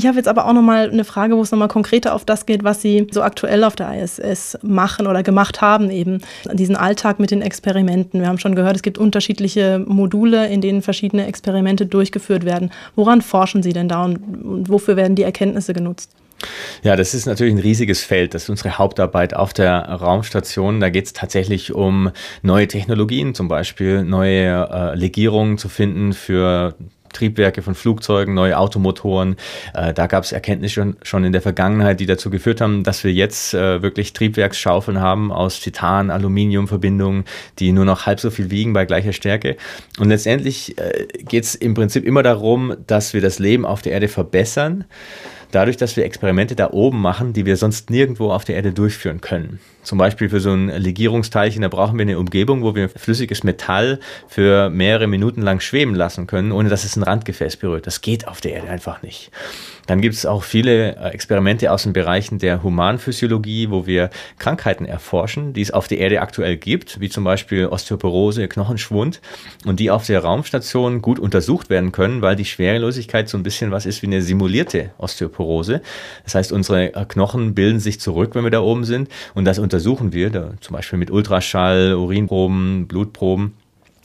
Ich habe jetzt aber auch nochmal eine Frage, wo es nochmal konkreter auf das geht, was Sie so aktuell auf der ISS machen oder gemacht haben, eben diesen Alltag mit den Experimenten. Wir haben schon gehört, es gibt unterschiedliche Module, in denen verschiedene Experimente durchgeführt werden. Woran forschen Sie denn da und wofür werden die Erkenntnisse genutzt? Ja, das ist natürlich ein riesiges Feld. Das ist unsere Hauptarbeit auf der Raumstation. Da geht es tatsächlich um neue Technologien, zum Beispiel neue äh, Legierungen zu finden für Triebwerke von Flugzeugen, neue Automotoren. Äh, da gab es Erkenntnisse schon, schon in der Vergangenheit, die dazu geführt haben, dass wir jetzt äh, wirklich Triebwerksschaufeln haben aus Titan, Aluminiumverbindungen, die nur noch halb so viel wiegen bei gleicher Stärke. Und letztendlich äh, geht es im Prinzip immer darum, dass wir das Leben auf der Erde verbessern dadurch, dass wir Experimente da oben machen, die wir sonst nirgendwo auf der Erde durchführen können. Zum Beispiel für so ein Legierungsteilchen, da brauchen wir eine Umgebung, wo wir flüssiges Metall für mehrere Minuten lang schweben lassen können, ohne dass es ein Randgefäß berührt. Das geht auf der Erde einfach nicht. Dann gibt es auch viele äh, Experimente aus den Bereichen der Humanphysiologie, wo wir Krankheiten erforschen, die es auf der Erde aktuell gibt, wie zum Beispiel Osteoporose, Knochenschwund, und die auf der Raumstation gut untersucht werden können, weil die Schwerelosigkeit so ein bisschen was ist wie eine simulierte Osteoporose. Das heißt, unsere äh, Knochen bilden sich zurück, wenn wir da oben sind, und das untersuchen wir, da, zum Beispiel mit Ultraschall, Urinproben, Blutproben.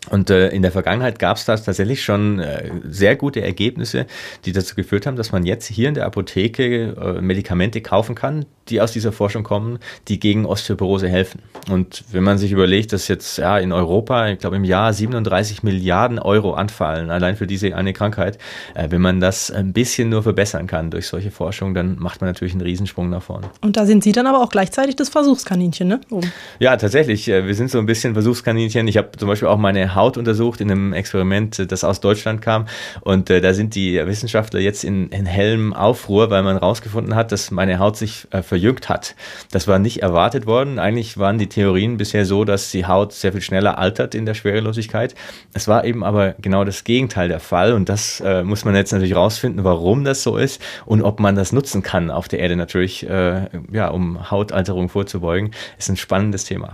Und äh, in der Vergangenheit gab es da tatsächlich schon äh, sehr gute Ergebnisse, die dazu geführt haben, dass man jetzt hier in der Apotheke äh, Medikamente kaufen kann, die aus dieser Forschung kommen, die gegen Osteoporose helfen. Und wenn man sich überlegt, dass jetzt ja in Europa, ich glaube im Jahr 37 Milliarden Euro anfallen, allein für diese eine Krankheit, äh, wenn man das ein bisschen nur verbessern kann durch solche Forschung, dann macht man natürlich einen Riesensprung nach vorne. Und da sind Sie dann aber auch gleichzeitig das Versuchskaninchen, ne? Oben. Ja, tatsächlich. Äh, wir sind so ein bisschen Versuchskaninchen. Ich habe zum Beispiel auch meine Haut untersucht in einem Experiment, das aus Deutschland kam. Und äh, da sind die Wissenschaftler jetzt in, in hellem Aufruhr, weil man herausgefunden hat, dass meine Haut sich äh, verjüngt hat. Das war nicht erwartet worden. Eigentlich waren die Theorien bisher so, dass die Haut sehr viel schneller altert in der Schwerelosigkeit. Es war eben aber genau das Gegenteil der Fall. Und das äh, muss man jetzt natürlich rausfinden, warum das so ist und ob man das nutzen kann auf der Erde natürlich, äh, ja, um Hautalterung vorzubeugen. Ist ein spannendes Thema.